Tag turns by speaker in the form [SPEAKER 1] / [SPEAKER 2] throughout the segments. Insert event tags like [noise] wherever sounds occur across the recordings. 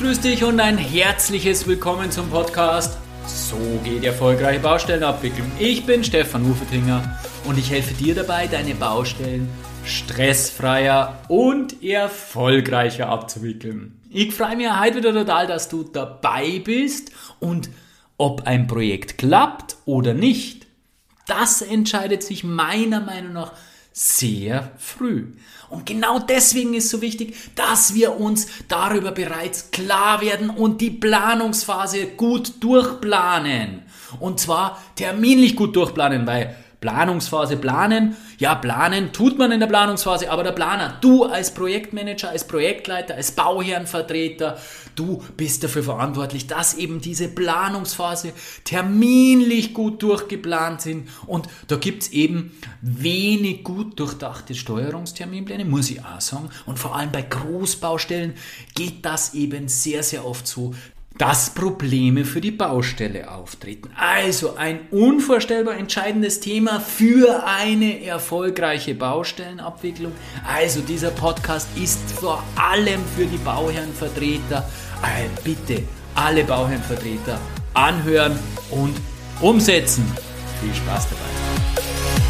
[SPEAKER 1] grüß dich und ein herzliches Willkommen zum Podcast. So geht erfolgreiche Baustellenabwicklung. Ich bin Stefan Hufetinger und ich helfe dir dabei, deine Baustellen stressfreier und erfolgreicher abzuwickeln. Ich freue mich heute wieder total, dass du dabei bist und ob ein Projekt klappt oder nicht, das entscheidet sich meiner Meinung nach sehr früh. Und genau deswegen ist so wichtig, dass wir uns darüber bereits klar werden und die Planungsphase gut durchplanen. Und zwar terminlich gut durchplanen, weil Planungsphase planen. Ja, planen tut man in der Planungsphase, aber der Planer, du als Projektmanager, als Projektleiter, als Bauherrenvertreter, du bist dafür verantwortlich, dass eben diese Planungsphase terminlich gut durchgeplant sind. Und da gibt's eben wenig gut durchdachte Steuerungsterminpläne, muss ich auch sagen. Und vor allem bei Großbaustellen geht das eben sehr, sehr oft so, dass Probleme für die Baustelle auftreten. Also ein unvorstellbar entscheidendes Thema für eine erfolgreiche Baustellenabwicklung. Also dieser Podcast ist vor allem für die Bauherrenvertreter. Also bitte alle Bauherrenvertreter anhören und umsetzen. Viel Spaß dabei.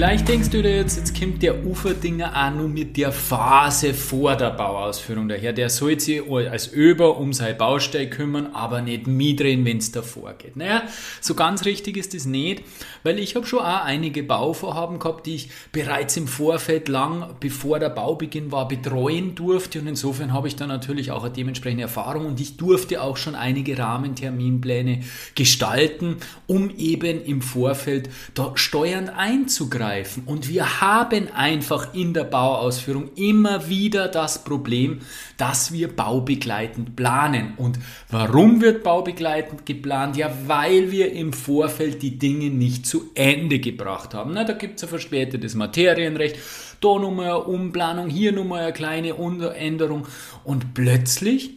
[SPEAKER 1] Vielleicht denkst du dir jetzt, jetzt kommt der Uferdinger auch nur mit der Phase vor der Bauausführung daher. Der soll sich als Über um seine Baustelle kümmern, aber nicht mitreden, wenn es davor geht. Naja, so ganz richtig ist das nicht, weil ich habe schon auch einige Bauvorhaben gehabt, die ich bereits im Vorfeld lang, bevor der Baubeginn war, betreuen durfte und insofern habe ich da natürlich auch eine dementsprechende Erfahrung und ich durfte auch schon einige Rahmenterminpläne gestalten, um eben im Vorfeld da steuernd einzugreifen angreifen. Und wir haben einfach in der Bauausführung immer wieder das Problem, dass wir baubegleitend planen. Und warum wird baubegleitend geplant? Ja, weil wir im Vorfeld die Dinge nicht zu Ende gebracht haben. Na, da gibt es ein verspätetes Materienrecht, da nochmal eine Umplanung, hier nochmal eine kleine Änderung. Und plötzlich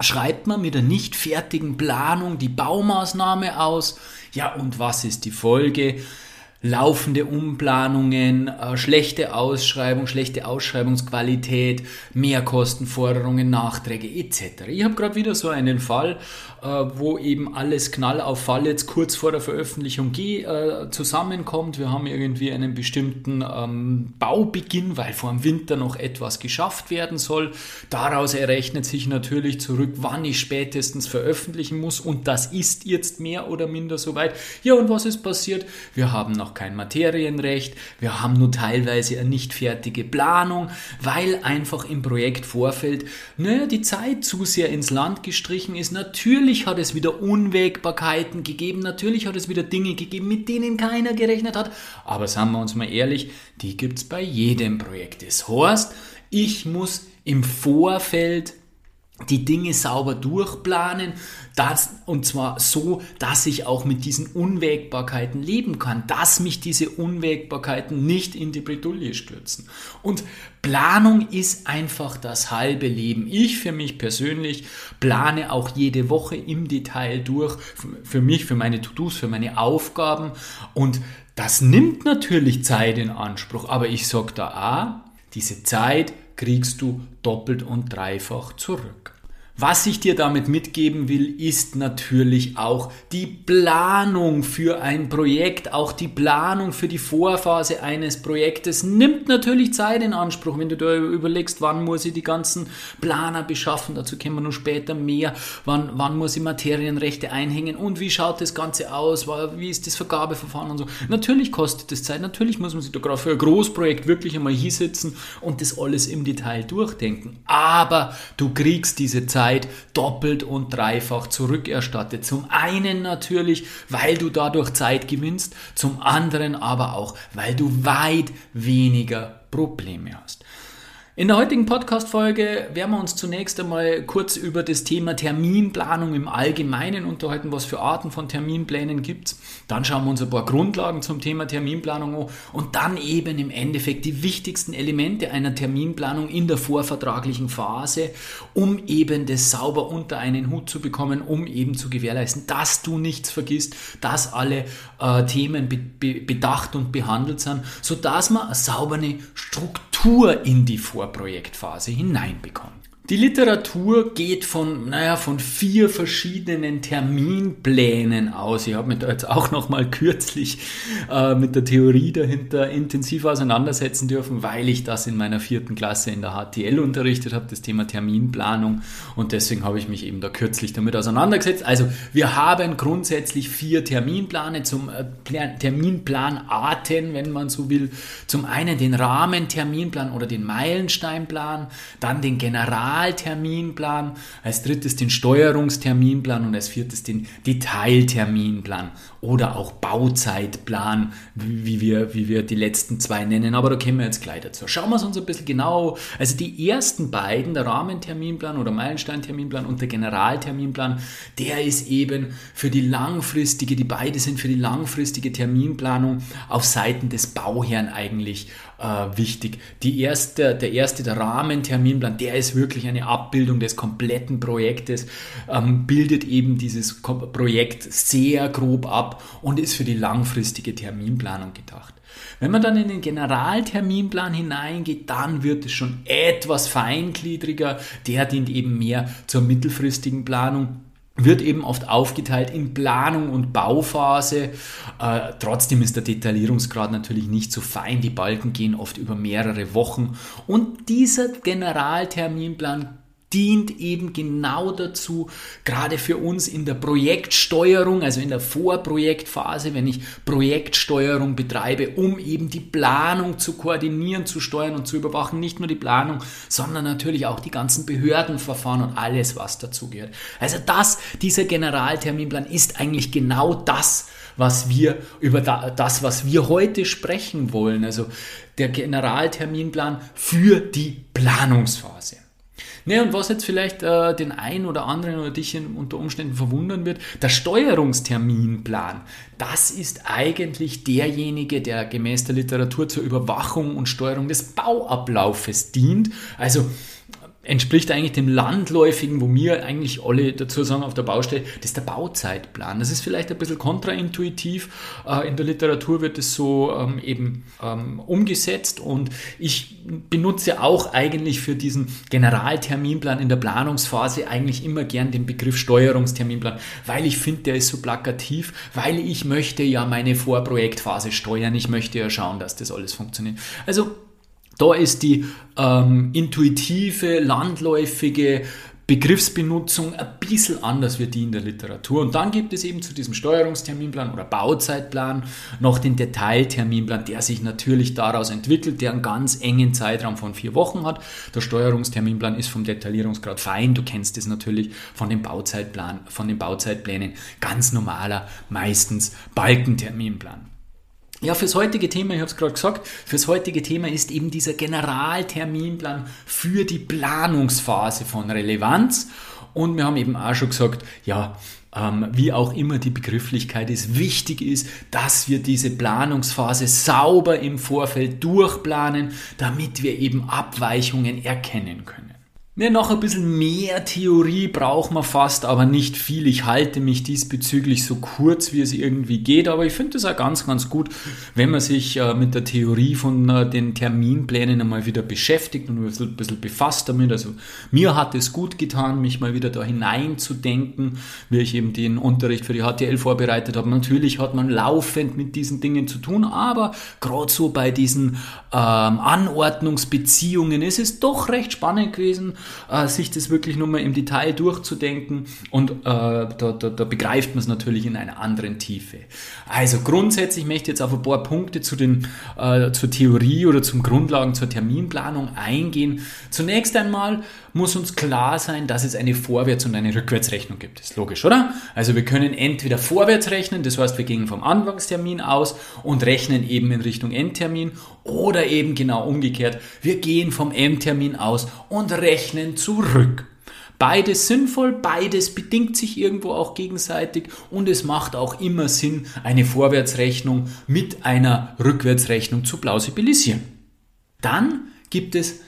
[SPEAKER 1] schreibt man mit der nicht fertigen Planung die Baumaßnahme aus. Ja, und was ist die Folge? Laufende Umplanungen, äh, schlechte Ausschreibung, schlechte Ausschreibungsqualität, Mehrkostenforderungen, Nachträge etc. Ich habe gerade wieder so einen Fall, wo eben alles Knall auf Fall jetzt kurz vor der Veröffentlichung G äh, zusammenkommt. Wir haben irgendwie einen bestimmten ähm, Baubeginn, weil vor dem Winter noch etwas geschafft werden soll. Daraus errechnet sich natürlich zurück, wann ich spätestens veröffentlichen muss und das ist jetzt mehr oder minder soweit. Ja, und was ist passiert? Wir haben noch kein Materienrecht, wir haben nur teilweise eine nicht fertige Planung, weil einfach im Projektvorfeld ne, die Zeit zu sehr ins Land gestrichen ist. Natürlich hat es wieder Unwägbarkeiten gegeben, natürlich hat es wieder Dinge gegeben, mit denen keiner gerechnet hat, aber sagen wir uns mal ehrlich, die gibt es bei jedem Projekt. Das heißt, ich muss im Vorfeld die Dinge sauber durchplanen, das, und zwar so, dass ich auch mit diesen Unwägbarkeiten leben kann, dass mich diese Unwägbarkeiten nicht in die Bredouille stürzen. Und Planung ist einfach das halbe Leben. Ich für mich persönlich plane auch jede Woche im Detail durch, für mich, für meine To-Dos, für meine Aufgaben und das nimmt natürlich Zeit in Anspruch, aber ich sage da, ah, diese Zeit kriegst du doppelt und dreifach zurück. Was ich dir damit mitgeben will, ist natürlich auch die Planung für ein Projekt, auch die Planung für die Vorphase eines Projektes nimmt natürlich Zeit in Anspruch. Wenn du da überlegst, wann muss ich die ganzen Planer beschaffen, dazu kommen wir noch später mehr, wann, wann muss ich Materienrechte einhängen und wie schaut das Ganze aus, wie ist das Vergabeverfahren und so. Natürlich kostet das Zeit, natürlich muss man sich da gerade für ein Großprojekt wirklich einmal hinsetzen und das alles im Detail durchdenken. Aber du kriegst diese Zeit Zeit doppelt und dreifach zurückerstattet. Zum einen natürlich, weil du dadurch Zeit gewinnst, zum anderen aber auch, weil du weit weniger Probleme hast. In der heutigen Podcast-Folge werden wir uns zunächst einmal kurz über das Thema Terminplanung im Allgemeinen unterhalten, was für Arten von Terminplänen gibt. Dann schauen wir uns ein paar Grundlagen zum Thema Terminplanung an und dann eben im Endeffekt die wichtigsten Elemente einer Terminplanung in der vorvertraglichen Phase, um eben das sauber unter einen Hut zu bekommen, um eben zu gewährleisten, dass du nichts vergisst, dass alle äh, Themen be be bedacht und behandelt sind, sodass man eine saubere Struktur in die Vor Vorprojektphase hineinbekommt. Die Literatur geht von, naja, von vier verschiedenen Terminplänen aus. Ich habe mich da jetzt auch noch mal kürzlich äh, mit der Theorie dahinter intensiv auseinandersetzen dürfen, weil ich das in meiner vierten Klasse in der HTL unterrichtet habe, das Thema Terminplanung. Und deswegen habe ich mich eben da kürzlich damit auseinandergesetzt. Also wir haben grundsätzlich vier Terminplane zum äh, Terminplanarten, wenn man so will. Zum einen den Rahmenterminplan oder den Meilensteinplan, dann den General Generalterminplan, als drittes den Steuerungsterminplan und als viertes den Detailterminplan oder auch Bauzeitplan, wie wir, wie wir die letzten zwei nennen. Aber da kommen wir jetzt gleich dazu. Schauen wir es uns ein bisschen genau. Also die ersten beiden, der Rahmenterminplan oder Meilensteinterminplan und der Generalterminplan, der ist eben für die langfristige, die beide sind für die langfristige Terminplanung auf Seiten des Bauherrn eigentlich äh, wichtig. Die erste, der erste, der Rahmenterminplan, der ist wirklich eine Abbildung des kompletten Projektes, ähm, bildet eben dieses Projekt sehr grob ab und ist für die langfristige Terminplanung gedacht. Wenn man dann in den Generalterminplan hineingeht, dann wird es schon etwas feingliedriger. Der dient eben mehr zur mittelfristigen Planung wird eben oft aufgeteilt in Planung und Bauphase. Äh, trotzdem ist der Detaillierungsgrad natürlich nicht so fein. Die Balken gehen oft über mehrere Wochen. Und dieser Generalterminplan dient eben genau dazu, gerade für uns in der Projektsteuerung, also in der Vorprojektphase, wenn ich Projektsteuerung betreibe, um eben die Planung zu koordinieren, zu steuern und zu überwachen. Nicht nur die Planung, sondern natürlich auch die ganzen Behördenverfahren und alles, was dazugehört. Also das, dieser Generalterminplan ist eigentlich genau das, was wir über das, was wir heute sprechen wollen. Also der Generalterminplan für die Planungsphase. Ne, und was jetzt vielleicht äh, den einen oder anderen oder dich unter Umständen verwundern wird, der Steuerungsterminplan, das ist eigentlich derjenige, der gemäß der Literatur zur Überwachung und Steuerung des Bauablaufes dient. Also entspricht eigentlich dem landläufigen, wo wir eigentlich alle dazu sagen auf der Baustelle, das ist der Bauzeitplan. Das ist vielleicht ein bisschen kontraintuitiv. Äh, in der Literatur wird es so ähm, eben ähm, umgesetzt und ich benutze auch eigentlich für diesen Generalterminplan in der Planungsphase eigentlich immer gern den Begriff Steuerungsterminplan, weil ich finde, der ist so plakativ, weil ich möchte ja meine Vorprojektphase steuern. Ich möchte ja schauen, dass das alles funktioniert. Also da ist die ähm, intuitive, landläufige Begriffsbenutzung ein bisschen anders wie die in der Literatur. Und dann gibt es eben zu diesem Steuerungsterminplan oder Bauzeitplan noch den Detailterminplan, der sich natürlich daraus entwickelt, der einen ganz engen Zeitraum von vier Wochen hat. Der Steuerungsterminplan ist vom Detaillierungsgrad fein. Du kennst es natürlich von dem Bauzeitplan, von den Bauzeitplänen. Ganz normaler, meistens Balkenterminplan. Ja, fürs heutige Thema, ich habe es gerade gesagt, fürs heutige Thema ist eben dieser Generalterminplan für die Planungsphase von Relevanz. Und wir haben eben auch schon gesagt, ja, ähm, wie auch immer die Begrifflichkeit ist, wichtig ist, dass wir diese Planungsphase sauber im Vorfeld durchplanen, damit wir eben Abweichungen erkennen können. Ja, noch ein bisschen mehr Theorie braucht man fast, aber nicht viel. Ich halte mich diesbezüglich so kurz, wie es irgendwie geht, aber ich finde es auch ganz, ganz gut, wenn man sich äh, mit der Theorie von äh, den Terminplänen einmal wieder beschäftigt und ein bisschen, ein bisschen befasst damit. Also mir hat es gut getan, mich mal wieder da hineinzudenken, wie ich eben den Unterricht für die HTL vorbereitet habe. Natürlich hat man laufend mit diesen Dingen zu tun, aber gerade so bei diesen ähm, Anordnungsbeziehungen ist es doch recht spannend gewesen, äh, sich das wirklich nochmal im Detail durchzudenken und äh, da, da, da begreift man es natürlich in einer anderen Tiefe. Also grundsätzlich möchte ich jetzt auf ein paar Punkte zu den, äh, zur Theorie oder zum Grundlagen zur Terminplanung eingehen. Zunächst einmal muss uns klar sein, dass es eine Vorwärts- und eine Rückwärtsrechnung gibt. Das ist logisch, oder? Also wir können entweder vorwärts rechnen, das heißt wir gehen vom Anfangstermin aus und rechnen eben in Richtung Endtermin oder eben genau umgekehrt, wir gehen vom Endtermin aus und rechnen zurück. Beides sinnvoll, beides bedingt sich irgendwo auch gegenseitig und es macht auch immer Sinn, eine Vorwärtsrechnung mit einer Rückwärtsrechnung zu plausibilisieren. Dann gibt es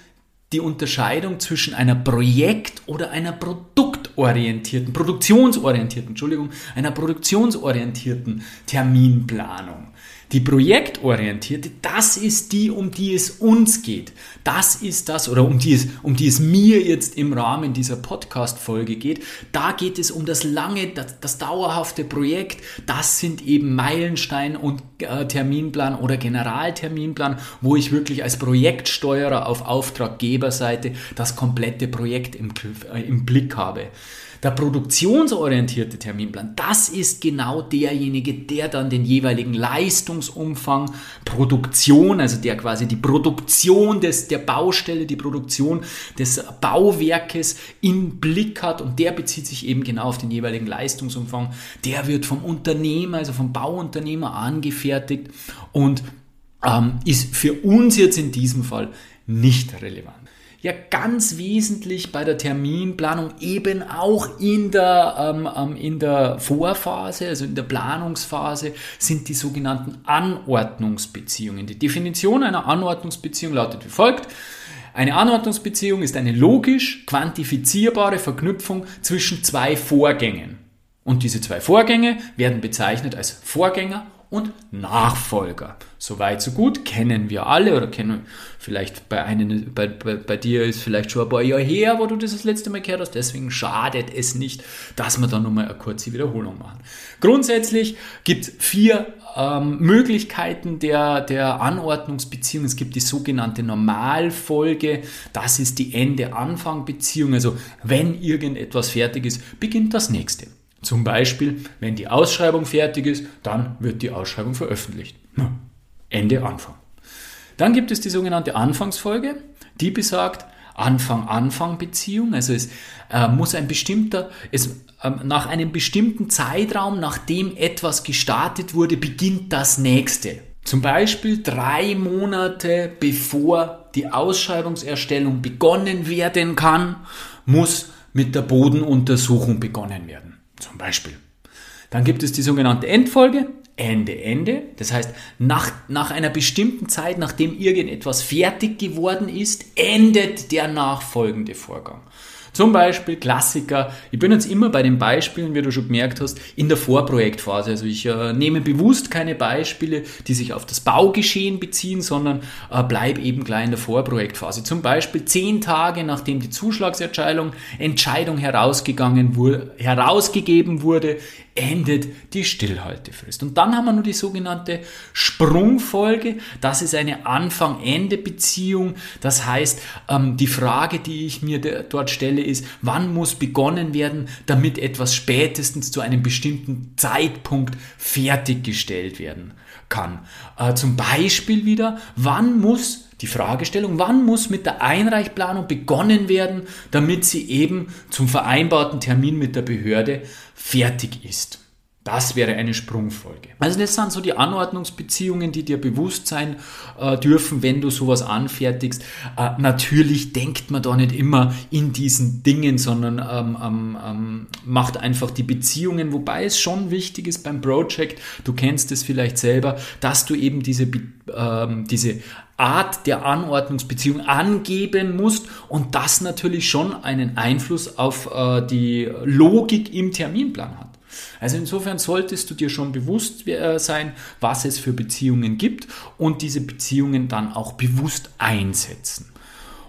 [SPEAKER 1] die Unterscheidung zwischen einer Projekt- oder einer produktorientierten, produktionsorientierten, Entschuldigung, einer produktionsorientierten Terminplanung. Die projektorientierte, das ist die, um die es uns geht. Das ist das, oder um die es, um die es mir jetzt im Rahmen dieser Podcast-Folge geht. Da geht es um das lange, das, das dauerhafte Projekt. Das sind eben Meilenstein und äh, Terminplan oder Generalterminplan, wo ich wirklich als Projektsteuerer auf Auftraggeberseite das komplette Projekt im, äh, im Blick habe. Der produktionsorientierte Terminplan, das ist genau derjenige, der dann den jeweiligen Leistungsumfang, Produktion, also der quasi die Produktion des, der Baustelle, die Produktion des Bauwerkes im Blick hat und der bezieht sich eben genau auf den jeweiligen Leistungsumfang. Der wird vom Unternehmer, also vom Bauunternehmer angefertigt und ähm, ist für uns jetzt in diesem Fall nicht relevant ja ganz wesentlich bei der Terminplanung eben auch in der, ähm, ähm, in der Vorphase, also in der Planungsphase, sind die sogenannten Anordnungsbeziehungen. Die Definition einer Anordnungsbeziehung lautet wie folgt. Eine Anordnungsbeziehung ist eine logisch quantifizierbare Verknüpfung zwischen zwei Vorgängen. Und diese zwei Vorgänge werden bezeichnet als Vorgänger und Nachfolger. Soweit, so gut, kennen wir alle oder kennen vielleicht bei, einem, bei, bei, bei dir ist vielleicht schon ein paar Jahre her, wo du das das letzte Mal gehört hast, deswegen schadet es nicht, dass wir da nochmal eine kurze Wiederholung machen. Grundsätzlich gibt es vier ähm, Möglichkeiten der, der Anordnungsbeziehung. Es gibt die sogenannte Normalfolge, das ist die Ende-Anfang-Beziehung, also wenn irgendetwas fertig ist, beginnt das nächste. Zum Beispiel, wenn die Ausschreibung fertig ist, dann wird die Ausschreibung veröffentlicht. Ende Anfang. Dann gibt es die sogenannte Anfangsfolge, die besagt Anfang-Anfang-Beziehung. Also es äh, muss ein bestimmter, es, äh, nach einem bestimmten Zeitraum, nachdem etwas gestartet wurde, beginnt das nächste. Zum Beispiel drei Monate bevor die Ausschreibungserstellung begonnen werden kann, muss mit der Bodenuntersuchung begonnen werden. Zum Beispiel. Dann gibt es die sogenannte Endfolge, Ende, Ende. Das heißt, nach, nach einer bestimmten Zeit, nachdem irgendetwas fertig geworden ist, endet der nachfolgende Vorgang. Zum Beispiel Klassiker. Ich bin jetzt immer bei den Beispielen, wie du schon gemerkt hast, in der Vorprojektphase. Also ich äh, nehme bewusst keine Beispiele, die sich auf das Baugeschehen beziehen, sondern äh, bleibe eben gleich in der Vorprojektphase. Zum Beispiel zehn Tage nachdem die Zuschlagsentscheidung Entscheidung herausgegangen wurde, herausgegeben wurde, endet die Stillhaltefrist. Und dann haben wir nur die sogenannte Sprungfolge. Das ist eine Anfang-Ende-Beziehung. Das heißt, ähm, die Frage, die ich mir dort stelle, ist, wann muss begonnen werden, damit etwas spätestens zu einem bestimmten Zeitpunkt fertiggestellt werden kann. Äh, zum Beispiel wieder, wann muss die Fragestellung, wann muss mit der Einreichplanung begonnen werden, damit sie eben zum vereinbarten Termin mit der Behörde fertig ist. Das wäre eine Sprungfolge. Also das sind so die Anordnungsbeziehungen, die dir bewusst sein äh, dürfen, wenn du sowas anfertigst. Äh, natürlich denkt man da nicht immer in diesen Dingen, sondern ähm, ähm, ähm, macht einfach die Beziehungen, wobei es schon wichtig ist beim Project, du kennst es vielleicht selber, dass du eben diese, ähm, diese Art der Anordnungsbeziehung angeben musst und das natürlich schon einen Einfluss auf äh, die Logik im Terminplan hat. Also insofern solltest du dir schon bewusst äh, sein, was es für Beziehungen gibt und diese Beziehungen dann auch bewusst einsetzen.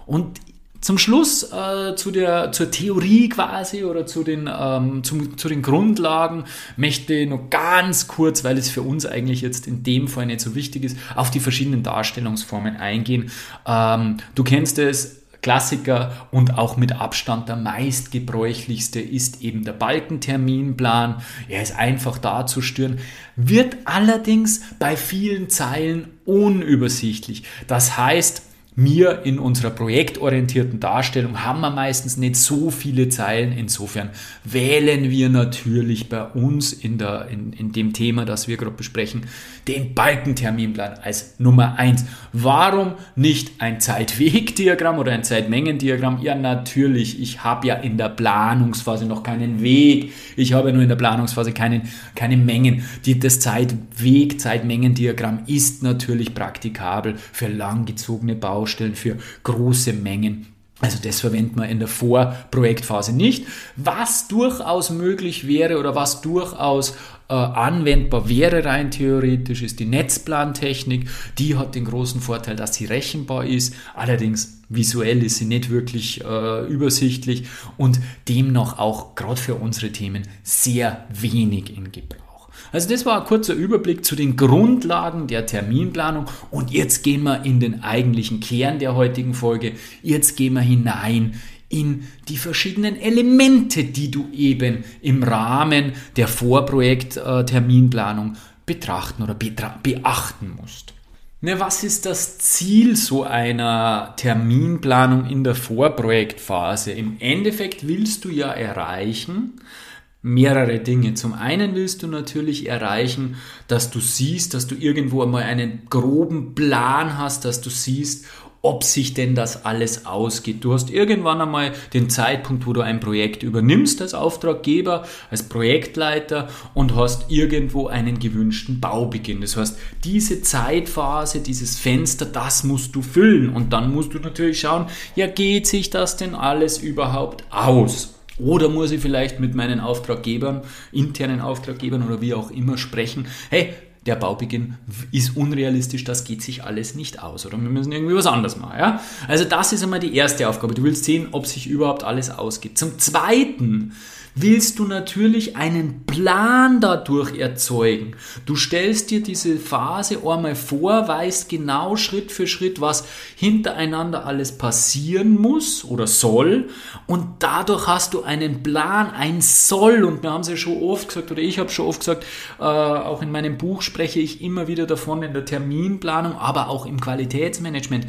[SPEAKER 1] Und zum Schluss äh, zu der, zur Theorie quasi oder zu den, ähm, zum, zu den Grundlagen möchte ich noch ganz kurz, weil es für uns eigentlich jetzt in dem Fall nicht so wichtig ist, auf die verschiedenen Darstellungsformen eingehen. Ähm, du kennst es, Klassiker und auch mit Abstand der meistgebräuchlichste ist eben der Balkenterminplan. Er ist einfach darzustellen, wird allerdings bei vielen Zeilen unübersichtlich. Das heißt, mir in unserer projektorientierten Darstellung haben wir meistens nicht so viele Zeilen. Insofern wählen wir natürlich bei uns in, der, in, in dem Thema, das wir gerade besprechen, den Balkenterminplan als Nummer eins. Warum nicht ein Zeitwegdiagramm oder ein Zeitmengendiagramm? Ja, natürlich. Ich habe ja in der Planungsphase noch keinen Weg. Ich habe nur in der Planungsphase keinen, keine Mengen. Die, das Zeitweg, Zeitmengendiagramm ist natürlich praktikabel für langgezogene Baustellen Baustellen für große Mengen. Also das verwendet man in der Vorprojektphase nicht. Was durchaus möglich wäre oder was durchaus äh, anwendbar wäre rein theoretisch, ist die Netzplantechnik. Die hat den großen Vorteil, dass sie rechenbar ist. Allerdings visuell ist sie nicht wirklich äh, übersichtlich und demnach auch gerade für unsere Themen sehr wenig in Gebrauch. Also das war ein kurzer Überblick zu den Grundlagen der Terminplanung und jetzt gehen wir in den eigentlichen Kern der heutigen Folge. Jetzt gehen wir hinein in die verschiedenen Elemente, die du eben im Rahmen der Vorprojekt-Terminplanung betrachten oder beachten musst. Na, was ist das Ziel so einer Terminplanung in der Vorprojektphase? Im Endeffekt willst du ja erreichen, mehrere Dinge. Zum einen willst du natürlich erreichen, dass du siehst, dass du irgendwo einmal einen groben Plan hast, dass du siehst, ob sich denn das alles ausgeht. Du hast irgendwann einmal den Zeitpunkt, wo du ein Projekt übernimmst als Auftraggeber, als Projektleiter und hast irgendwo einen gewünschten Baubeginn. Das heißt, diese Zeitphase, dieses Fenster, das musst du füllen und dann musst du natürlich schauen, ja, geht sich das denn alles überhaupt aus? Oder muss ich vielleicht mit meinen Auftraggebern, internen Auftraggebern oder wie auch immer sprechen, hey, der Baubeginn ist unrealistisch, das geht sich alles nicht aus oder wir müssen irgendwie was anderes machen. Ja? Also das ist einmal die erste Aufgabe. Du willst sehen, ob sich überhaupt alles ausgeht. Zum Zweiten willst du natürlich einen Plan dadurch erzeugen. Du stellst dir diese Phase einmal vor, weißt genau Schritt für Schritt, was hintereinander alles passieren muss oder soll und dadurch hast du einen Plan, ein Soll und wir haben es ja schon oft gesagt oder ich habe schon oft gesagt, äh, auch in meinem Buch spreche ich immer wieder davon in der Terminplanung, aber auch im Qualitätsmanagement.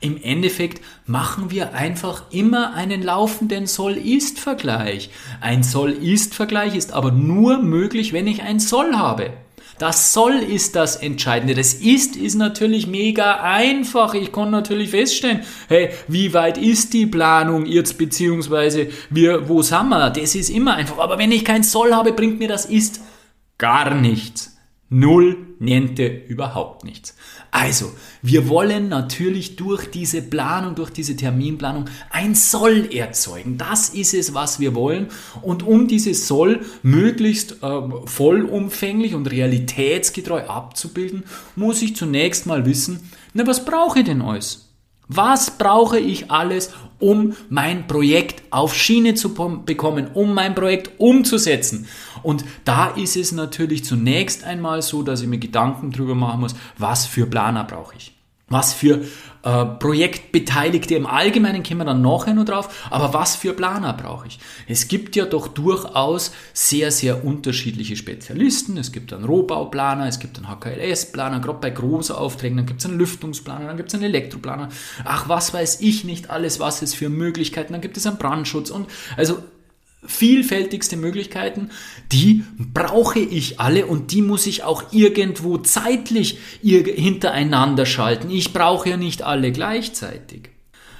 [SPEAKER 1] Im Endeffekt machen wir einfach immer einen laufenden Soll-Ist-Vergleich. Ein Soll-Ist-Vergleich ist aber nur möglich, wenn ich ein Soll habe. Das Soll ist das Entscheidende. Das Ist ist natürlich mega einfach. Ich kann natürlich feststellen, hey, wie weit ist die Planung jetzt, beziehungsweise wir, wo sind wir? Das ist immer einfach. Aber wenn ich kein Soll habe, bringt mir das Ist gar nichts. Null, niente, überhaupt nichts. Also, wir wollen natürlich durch diese Planung, durch diese Terminplanung ein Soll erzeugen. Das ist es, was wir wollen. Und um dieses Soll möglichst äh, vollumfänglich und realitätsgetreu abzubilden, muss ich zunächst mal wissen, na, was brauche ich denn alles? Was brauche ich alles, um mein Projekt auf Schiene zu bekommen, um mein Projekt umzusetzen? Und da ist es natürlich zunächst einmal so, dass ich mir Gedanken darüber machen muss, was für Planer brauche ich? Was für äh, Projektbeteiligte im Allgemeinen kommen wir dann nachher noch drauf, aber was für Planer brauche ich? Es gibt ja doch durchaus sehr, sehr unterschiedliche Spezialisten. Es gibt einen Rohbauplaner, es gibt einen HKLS-Planer, gerade bei großen Aufträgen, dann gibt es einen Lüftungsplaner, dann gibt es einen Elektroplaner. Ach, was weiß ich nicht alles, was es für Möglichkeiten, dann gibt es einen Brandschutz und also vielfältigste Möglichkeiten, die brauche ich alle und die muss ich auch irgendwo zeitlich hintereinander schalten. Ich brauche ja nicht alle gleichzeitig.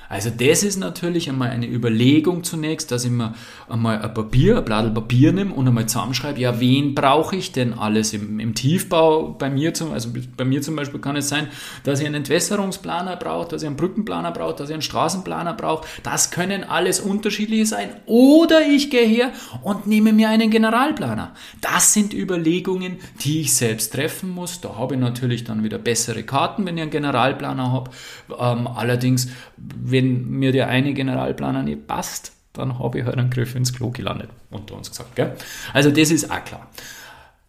[SPEAKER 1] Also das ist natürlich einmal eine Überlegung zunächst, dass ich mir einmal ein Papier, ein Blatt Papier nehme und einmal zusammenschreibe, ja, wen brauche ich denn alles im, im Tiefbau? Bei mir, zum, also bei mir zum Beispiel kann es sein, dass ich einen Entwässerungsplaner brauche, dass ich einen Brückenplaner brauche, dass ich einen Straßenplaner brauche. Das können alles unterschiedliche sein. Oder ich gehe her und nehme mir einen Generalplaner. Das sind Überlegungen, die ich selbst treffen muss. Da habe ich natürlich dann wieder bessere Karten, wenn ich einen Generalplaner habe. Ähm, allerdings, wenn wenn mir der eine Generalplaner nicht passt, dann habe ich halt einen Griff ins Klo gelandet, unter uns gesagt. Gell? Also das ist auch klar.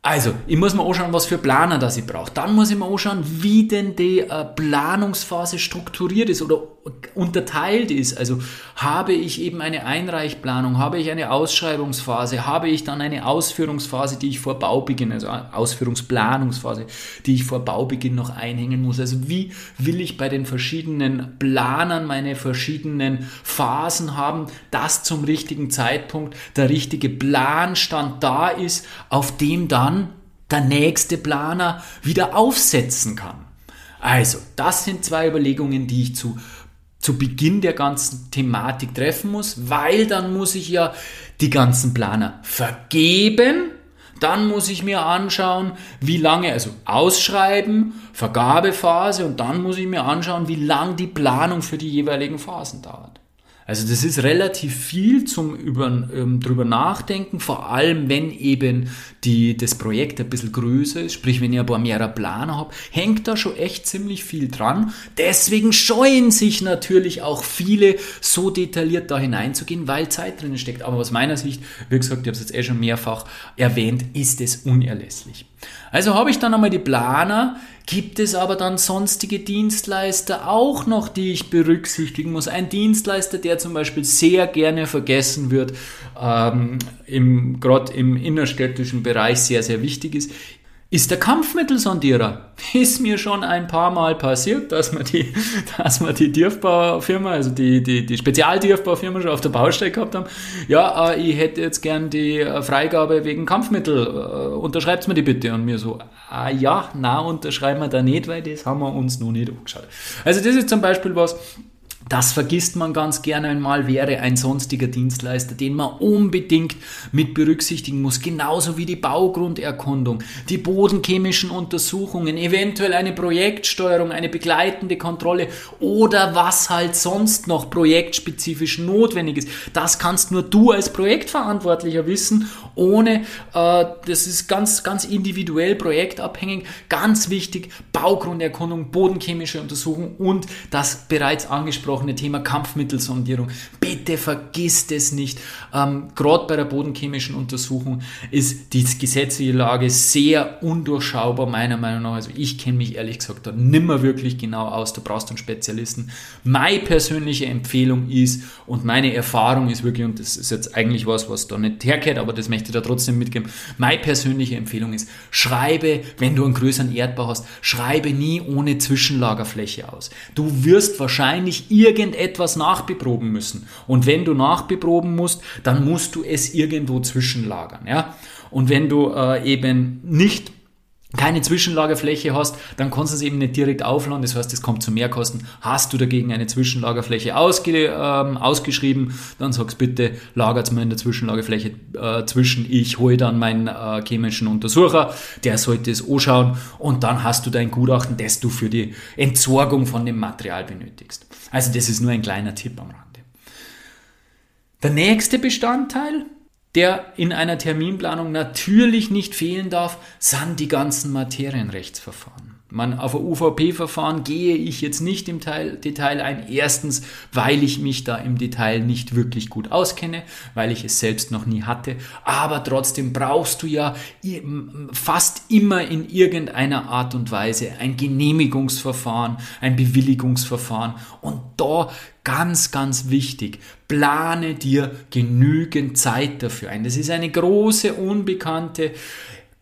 [SPEAKER 1] Also, ich muss mir anschauen, was für Planer das ich brauche. Dann muss ich mir anschauen, wie denn die äh, Planungsphase strukturiert ist oder unterteilt ist. Also, habe ich eben eine Einreichplanung, habe ich eine Ausschreibungsphase, habe ich dann eine Ausführungsphase, die ich vor Baubeginn, also Ausführungsplanungsphase, die ich vor Baubeginn noch einhängen muss. Also, wie will ich bei den verschiedenen Planern meine verschiedenen Phasen haben, dass zum richtigen Zeitpunkt der richtige Planstand da ist, auf dem dann dann der nächste Planer wieder aufsetzen kann. Also, das sind zwei Überlegungen, die ich zu, zu Beginn der ganzen Thematik treffen muss, weil dann muss ich ja die ganzen Planer vergeben. Dann muss ich mir anschauen, wie lange, also ausschreiben, Vergabephase und dann muss ich mir anschauen, wie lang die Planung für die jeweiligen Phasen dauert. Also das ist relativ viel zum über, ähm, drüber nachdenken, vor allem wenn eben die, das Projekt ein bisschen größer ist, sprich wenn ihr ein paar mehrere Planer habt, hängt da schon echt ziemlich viel dran. Deswegen scheuen sich natürlich auch viele, so detailliert da hineinzugehen, weil Zeit drin steckt. Aber aus meiner Sicht, wie gesagt, ich habe es jetzt eh schon mehrfach erwähnt, ist es unerlässlich. Also habe ich dann einmal die Planer, gibt es aber dann sonstige Dienstleister auch noch, die ich berücksichtigen muss. Ein Dienstleister, der zum Beispiel sehr gerne vergessen wird, ähm, im, gerade im innerstädtischen Bereich sehr, sehr wichtig ist, ist der Kampfmittelsondierer. Ist mir schon ein paar Mal passiert, dass man die, [laughs] dass wir die Tiefbaufirma, also die, die, die Spezialtiefbaufirma schon auf der Baustelle gehabt haben. Ja, äh, ich hätte jetzt gern die äh, Freigabe wegen Kampfmittel. Äh, unterschreibt mir die bitte. Und mir so, ah ja, na, unterschreiben wir da nicht, weil das haben wir uns noch nicht angeschaut. Also das ist zum Beispiel was, das vergisst man ganz gerne einmal, wäre ein sonstiger Dienstleister, den man unbedingt mit berücksichtigen muss. Genauso wie die Baugrunderkundung, die bodenchemischen Untersuchungen, eventuell eine Projektsteuerung, eine begleitende Kontrolle oder was halt sonst noch projektspezifisch notwendig ist. Das kannst nur du als Projektverantwortlicher wissen, ohne, äh, das ist ganz, ganz individuell projektabhängig. Ganz wichtig, Baugrunderkundung, bodenchemische Untersuchung und das bereits angesprochene angesprochene Thema Kampfmittelsondierung. Bitte vergisst es nicht. Ähm, Gerade bei der bodenchemischen Untersuchung ist die gesetzliche Lage sehr undurchschaubar, meiner Meinung nach. Also ich kenne mich ehrlich gesagt da nimmer wirklich genau aus. Du brauchst einen Spezialisten. Meine persönliche Empfehlung ist und meine Erfahrung ist wirklich, und das ist jetzt eigentlich was, was da nicht herkehrt, aber das möchte ich da trotzdem mitgeben. Meine persönliche Empfehlung ist, schreibe, wenn du einen größeren Erdbau hast, schreibe nie ohne Zwischenlagerfläche aus. Du wirst wahrscheinlich irgendetwas nachbeproben müssen. Und wenn du nachbeproben musst, dann musst du es irgendwo zwischenlagern. Ja? Und wenn du äh, eben nicht keine Zwischenlagerfläche hast, dann kannst du es eben nicht direkt aufladen. Das heißt, es kommt zu Mehrkosten. Hast du dagegen eine Zwischenlagerfläche ausge, ähm, ausgeschrieben, dann sagst bitte, lagert mal in der Zwischenlagerfläche äh, zwischen. Ich hole dann meinen äh, chemischen Untersucher, der sollte es anschauen und dann hast du dein Gutachten, das du für die Entsorgung von dem Material benötigst. Also das ist nur ein kleiner Tipp am Rande. Der nächste Bestandteil der in einer Terminplanung natürlich nicht fehlen darf, sind die ganzen Materienrechtsverfahren. Man, auf ein UVP-Verfahren gehe ich jetzt nicht im Teil, Detail ein. Erstens, weil ich mich da im Detail nicht wirklich gut auskenne, weil ich es selbst noch nie hatte. Aber trotzdem brauchst du ja fast immer in irgendeiner Art und Weise ein Genehmigungsverfahren, ein Bewilligungsverfahren. Und da ganz, ganz wichtig, plane dir genügend Zeit dafür ein. Das ist eine große, unbekannte,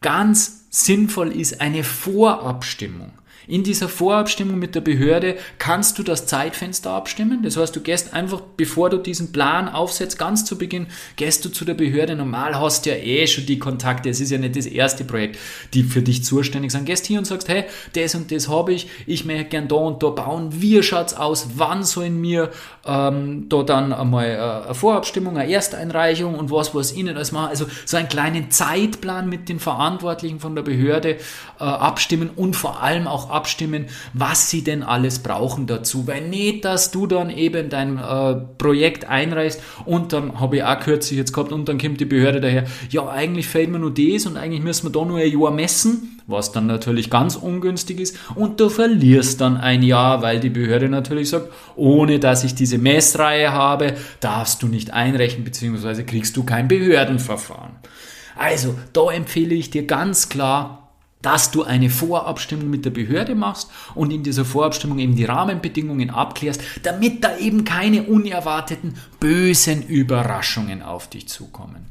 [SPEAKER 1] ganz sinnvoll ist eine Vorabstimmung. In dieser Vorabstimmung mit der Behörde kannst du das Zeitfenster abstimmen. Das heißt, du gehst einfach, bevor du diesen Plan aufsetzt, ganz zu Beginn, gehst du zu der Behörde. Normal hast du ja eh schon die Kontakte. Es ist ja nicht das erste Projekt, die für dich zuständig sind. Gehst hier und sagst, hey, das und das habe ich. Ich möchte gern da und da bauen. Wie schaut's aus? Wann sollen wir ähm, da dann einmal äh, eine Vorabstimmung, eine Ersteinreichung und was, was ihnen alles machen? Also so einen kleinen Zeitplan mit den Verantwortlichen von der Behörde äh, abstimmen und vor allem auch abstimmen, was sie denn alles brauchen dazu. Weil nicht, dass du dann eben dein äh, Projekt einreißt und dann habe ich auch kürzlich jetzt gehabt und dann kommt die Behörde daher, ja, eigentlich fehlt mir nur das und eigentlich müssen wir da nur ein Jahr messen, was dann natürlich ganz ungünstig ist und du verlierst dann ein Jahr, weil die Behörde natürlich sagt, ohne dass ich diese Messreihe habe, darfst du nicht einrechnen, beziehungsweise kriegst du kein Behördenverfahren. Also, da empfehle ich dir ganz klar, dass du eine Vorabstimmung mit der Behörde machst und in dieser Vorabstimmung eben die Rahmenbedingungen abklärst, damit da eben keine unerwarteten bösen Überraschungen auf dich zukommen.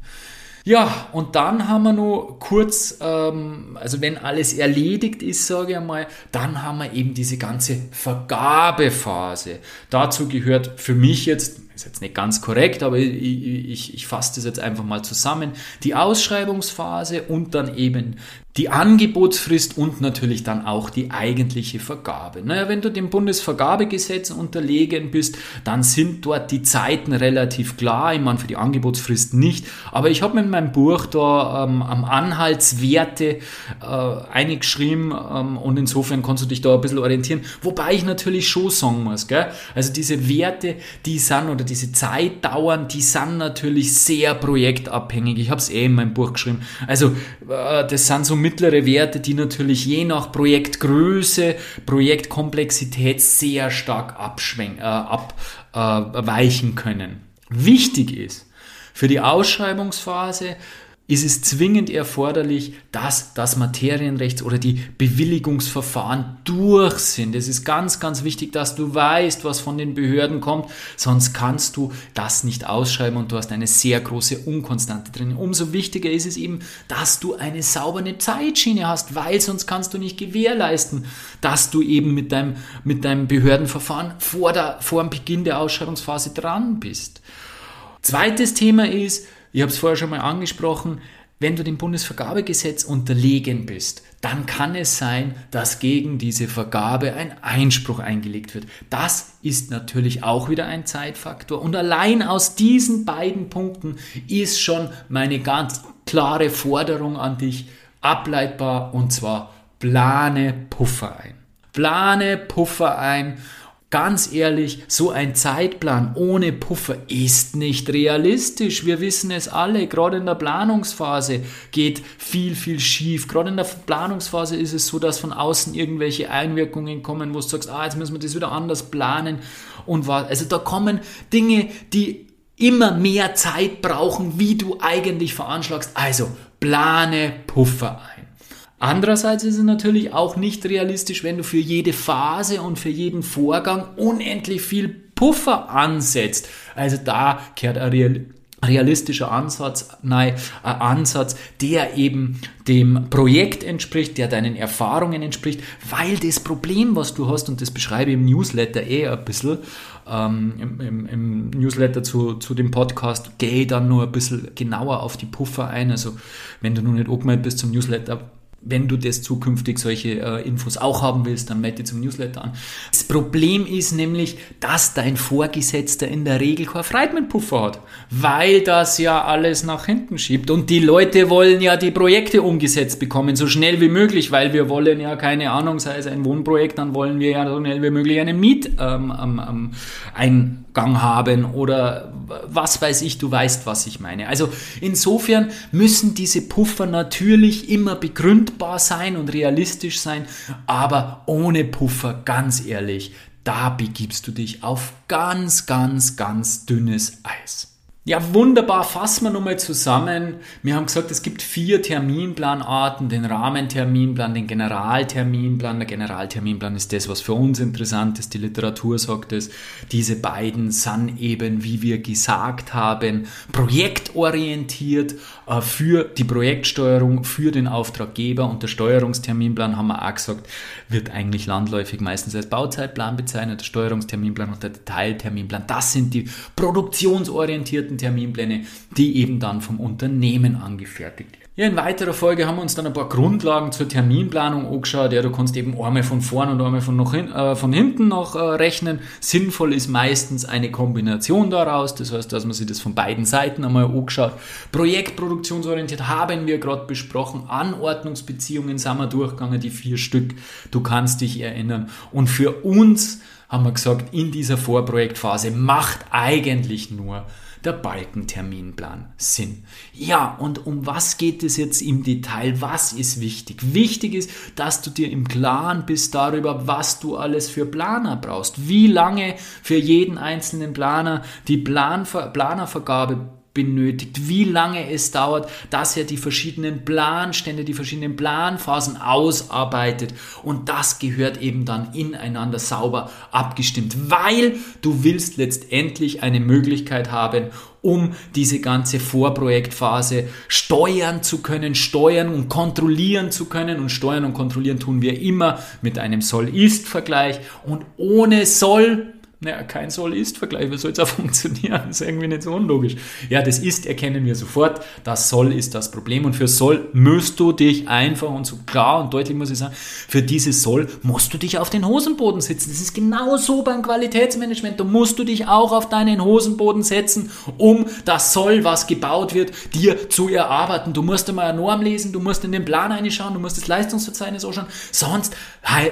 [SPEAKER 1] Ja, und dann haben wir noch kurz, ähm, also wenn alles erledigt ist, sage ich einmal, dann haben wir eben diese ganze Vergabephase. Dazu gehört für mich jetzt ist jetzt nicht ganz korrekt, aber ich, ich, ich fasse das jetzt einfach mal zusammen. Die Ausschreibungsphase und dann eben die Angebotsfrist und natürlich dann auch die eigentliche Vergabe. Naja, wenn du dem Bundesvergabegesetz unterlegen bist, dann sind dort die Zeiten relativ klar. Ich meine, für die Angebotsfrist nicht. Aber ich habe mit meinem Buch da ähm, am Anhaltswerte äh, eingeschrieben ähm, und insofern kannst du dich da ein bisschen orientieren. Wobei ich natürlich schon sagen muss, gell? also diese Werte, die sind oder diese Zeitdauern, die sind natürlich sehr projektabhängig. Ich habe es eh in meinem Buch geschrieben. Also äh, das sind so mittlere Werte, die natürlich je nach Projektgröße, Projektkomplexität sehr stark abschwenken, äh, abweichen äh, können. Wichtig ist für die Ausschreibungsphase ist es zwingend erforderlich, dass das Materienrechts- oder die Bewilligungsverfahren durch sind. Es ist ganz, ganz wichtig, dass du weißt, was von den Behörden kommt, sonst kannst du das nicht ausschreiben und du hast eine sehr große Unkonstante drin. Umso wichtiger ist es eben, dass du eine saubere Zeitschiene hast, weil sonst kannst du nicht gewährleisten, dass du eben mit deinem, mit deinem Behördenverfahren vor, der, vor dem Beginn der Ausschreibungsphase dran bist. Zweites Thema ist, ich habe es vorher schon mal angesprochen, wenn du dem Bundesvergabegesetz unterlegen bist, dann kann es sein, dass gegen diese Vergabe ein Einspruch eingelegt wird. Das ist natürlich auch wieder ein Zeitfaktor. Und allein aus diesen beiden Punkten ist schon meine ganz klare Forderung an dich ableitbar und zwar plane Puffer ein. Plane Puffer ein Ganz ehrlich, so ein Zeitplan ohne Puffer ist nicht realistisch. Wir wissen es alle. Gerade in der Planungsphase geht viel, viel schief. Gerade in der Planungsphase ist es so, dass von außen irgendwelche Einwirkungen kommen, wo du sagst, ah, jetzt müssen wir das wieder anders planen. Und was. Also da kommen Dinge, die immer mehr Zeit brauchen, wie du eigentlich veranschlagst. Also plane Puffer ein. Andererseits ist es natürlich auch nicht realistisch, wenn du für jede Phase und für jeden Vorgang unendlich viel Puffer ansetzt. Also da kehrt ein realistischer Ansatz, nein, ein Ansatz, der eben dem Projekt entspricht, der deinen Erfahrungen entspricht, weil das Problem, was du hast, und das beschreibe ich im Newsletter eh ein bisschen, ähm, im, im, im, Newsletter zu, zu dem Podcast, gehe dann nur ein bisschen genauer auf die Puffer ein. Also wenn du noch nicht angemeldet bist zum Newsletter, wenn du das zukünftig solche äh, Infos auch haben willst, dann melde dich zum Newsletter an. Das Problem ist nämlich, dass dein Vorgesetzter in der Regel kein Freitmann-Puffer hat, weil das ja alles nach hinten schiebt. Und die Leute wollen ja die Projekte umgesetzt bekommen, so schnell wie möglich, weil wir wollen ja keine Ahnung, sei es ein Wohnprojekt, dann wollen wir ja so schnell wie möglich einen Mieteingang ähm, ähm, haben oder was weiß ich, du weißt, was ich meine. Also insofern müssen diese Puffer natürlich immer begründbar sein und realistisch sein, aber ohne Puffer, ganz ehrlich, da begibst du dich auf ganz, ganz, ganz dünnes Eis. Ja, wunderbar, fassen wir nochmal zusammen. Wir haben gesagt, es gibt vier Terminplanarten, den Rahmenterminplan, den Generalterminplan. Der Generalterminplan ist das, was für uns interessant ist. Die Literatur sagt es. Diese beiden sind eben, wie wir gesagt haben, projektorientiert äh, für die Projektsteuerung, für den Auftraggeber. Und der Steuerungsterminplan, haben wir auch gesagt, wird eigentlich landläufig meistens als Bauzeitplan bezeichnet. Der Steuerungsterminplan und der Detailterminplan, das sind die produktionsorientierten Terminpläne, die eben dann vom Unternehmen angefertigt. Ja, in weiterer Folge haben wir uns dann ein paar Grundlagen zur Terminplanung angeschaut. Ja, du kannst eben einmal von vorn und einmal von, noch hin, äh, von hinten noch äh, rechnen. Sinnvoll ist meistens eine Kombination daraus. Das heißt, dass man sich das von beiden Seiten einmal angeschaut. Projektproduktionsorientiert haben wir gerade besprochen. Anordnungsbeziehungen sind wir durchgegangen, die vier Stück. Du kannst dich erinnern. Und für uns haben wir gesagt, in dieser Vorprojektphase macht eigentlich nur der Balkenterminplan Sinn. Ja, und um was geht es jetzt im Detail? Was ist wichtig? Wichtig ist, dass du dir im Klaren bist darüber, was du alles für Planer brauchst. Wie lange für jeden einzelnen Planer die Planver Planervergabe benötigt, wie lange es dauert, dass er die verschiedenen Planstände, die verschiedenen Planphasen ausarbeitet. Und das gehört eben dann ineinander sauber abgestimmt, weil du willst letztendlich eine Möglichkeit haben, um diese ganze Vorprojektphase steuern zu können, steuern und kontrollieren zu können. Und steuern und kontrollieren tun wir immer mit einem Soll-Ist-Vergleich. Und ohne Soll naja, kein Soll-Ist-Vergleich, wie soll es auch [laughs] funktionieren? Das ist irgendwie nicht so unlogisch. Ja, das Ist erkennen wir sofort, das Soll ist das Problem und für Soll musst du dich einfach und so klar und deutlich muss ich sagen, für dieses Soll musst du dich auf den Hosenboden setzen. Das ist genauso beim Qualitätsmanagement. Da musst du dich auch auf deinen Hosenboden setzen, um das Soll, was gebaut wird, dir zu erarbeiten. Du musst einmal eine Norm lesen, du musst in den Plan reinschauen, du musst das Leistungsverzeichnis anschauen, sonst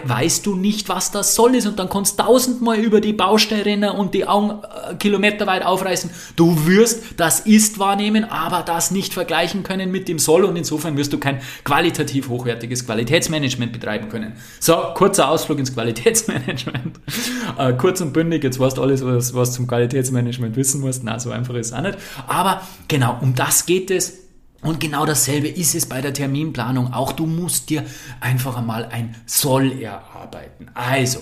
[SPEAKER 1] weißt du nicht, was das Soll ist und dann du tausendmal über die Bau Baustelle und die Augen äh, kilometerweit aufreißen. Du wirst das Ist wahrnehmen, aber das nicht vergleichen können mit dem Soll und insofern wirst du kein qualitativ hochwertiges Qualitätsmanagement betreiben können. So, kurzer Ausflug ins Qualitätsmanagement. [laughs] Äh, kurz und bündig, jetzt weißt du alles, was, was zum Qualitätsmanagement wissen musst. Na, so einfach ist es auch nicht. Aber genau, um das geht es. Und genau dasselbe ist es bei der Terminplanung. Auch du musst dir einfach einmal ein Soll erarbeiten. Also,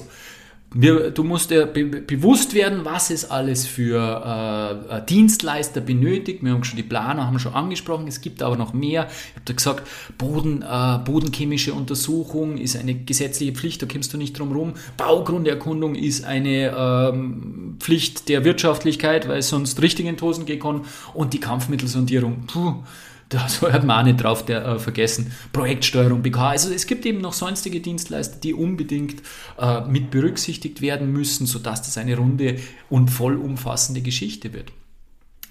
[SPEAKER 1] wir, du musst dir be bewusst werden, was es alles für äh, Dienstleister benötigt. Wir haben schon die Planer haben schon angesprochen. Es gibt aber noch mehr. Ich habe da gesagt, Boden, äh, bodenchemische Untersuchung ist eine gesetzliche Pflicht. Da kommst du nicht drum rum. Baugrunderkundung ist eine ähm, Pflicht der Wirtschaftlichkeit, weil sonst richtig in Tosen gehen kann. Und die Kampfmittelsondierung. Puh das [laughs] hört man auch nicht drauf der, äh, vergessen, Projektsteuerung BK. Also es gibt eben noch sonstige Dienstleister, die unbedingt äh, mit berücksichtigt werden müssen, sodass das eine runde und vollumfassende Geschichte wird.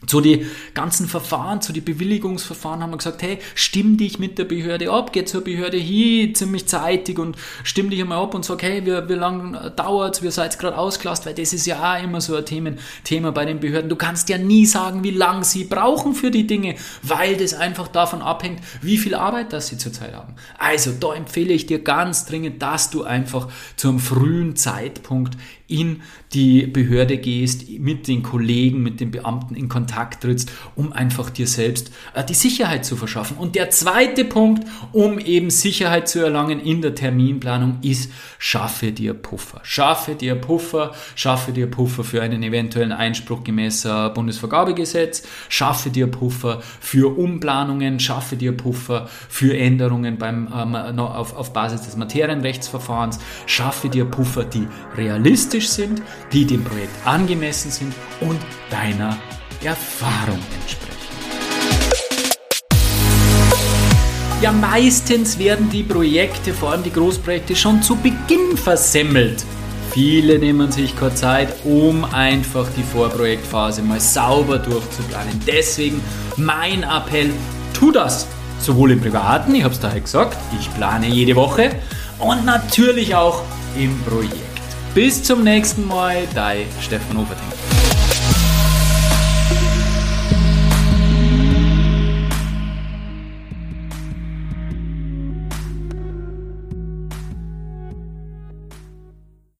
[SPEAKER 1] Zu die ganzen Verfahren, zu die Bewilligungsverfahren haben wir gesagt, hey, stimm dich mit der Behörde ab, geh zur Behörde hin, ziemlich zeitig und stimm dich einmal ab und sag, hey, wie, wie lange dauert's, wir seid gerade ausgelastet, weil das ist ja auch immer so ein Themen, Thema bei den Behörden. Du kannst ja nie sagen, wie lange sie brauchen für die Dinge, weil das einfach davon abhängt, wie viel Arbeit das sie zurzeit haben. Also da empfehle ich dir ganz dringend, dass du einfach zum frühen Zeitpunkt in die Behörde gehst, mit den Kollegen, mit den Beamten in Kontakt trittst, um einfach dir selbst äh, die Sicherheit zu verschaffen. Und der zweite Punkt, um eben Sicherheit zu erlangen in der Terminplanung, ist, schaffe dir Puffer. Schaffe dir Puffer, schaffe dir Puffer für einen eventuellen Einspruch gemäß äh, Bundesvergabegesetz, schaffe dir Puffer für Umplanungen, schaffe dir Puffer für Änderungen beim, ähm, auf, auf Basis des Materienrechtsverfahrens, schaffe dir Puffer, die realistisch realistisch sind, die dem Projekt angemessen sind und deiner Erfahrung entsprechen. Ja, meistens werden die Projekte, vor allem die Großprojekte, schon zu Beginn versemmelt. Viele nehmen sich keine Zeit, um einfach die Vorprojektphase mal sauber durchzuplanen. Deswegen mein Appell, tu das. Sowohl im Privaten, ich habe es daher gesagt, ich plane jede Woche und natürlich auch im Projekt. Bis zum nächsten Mal, dein Stefan Overting.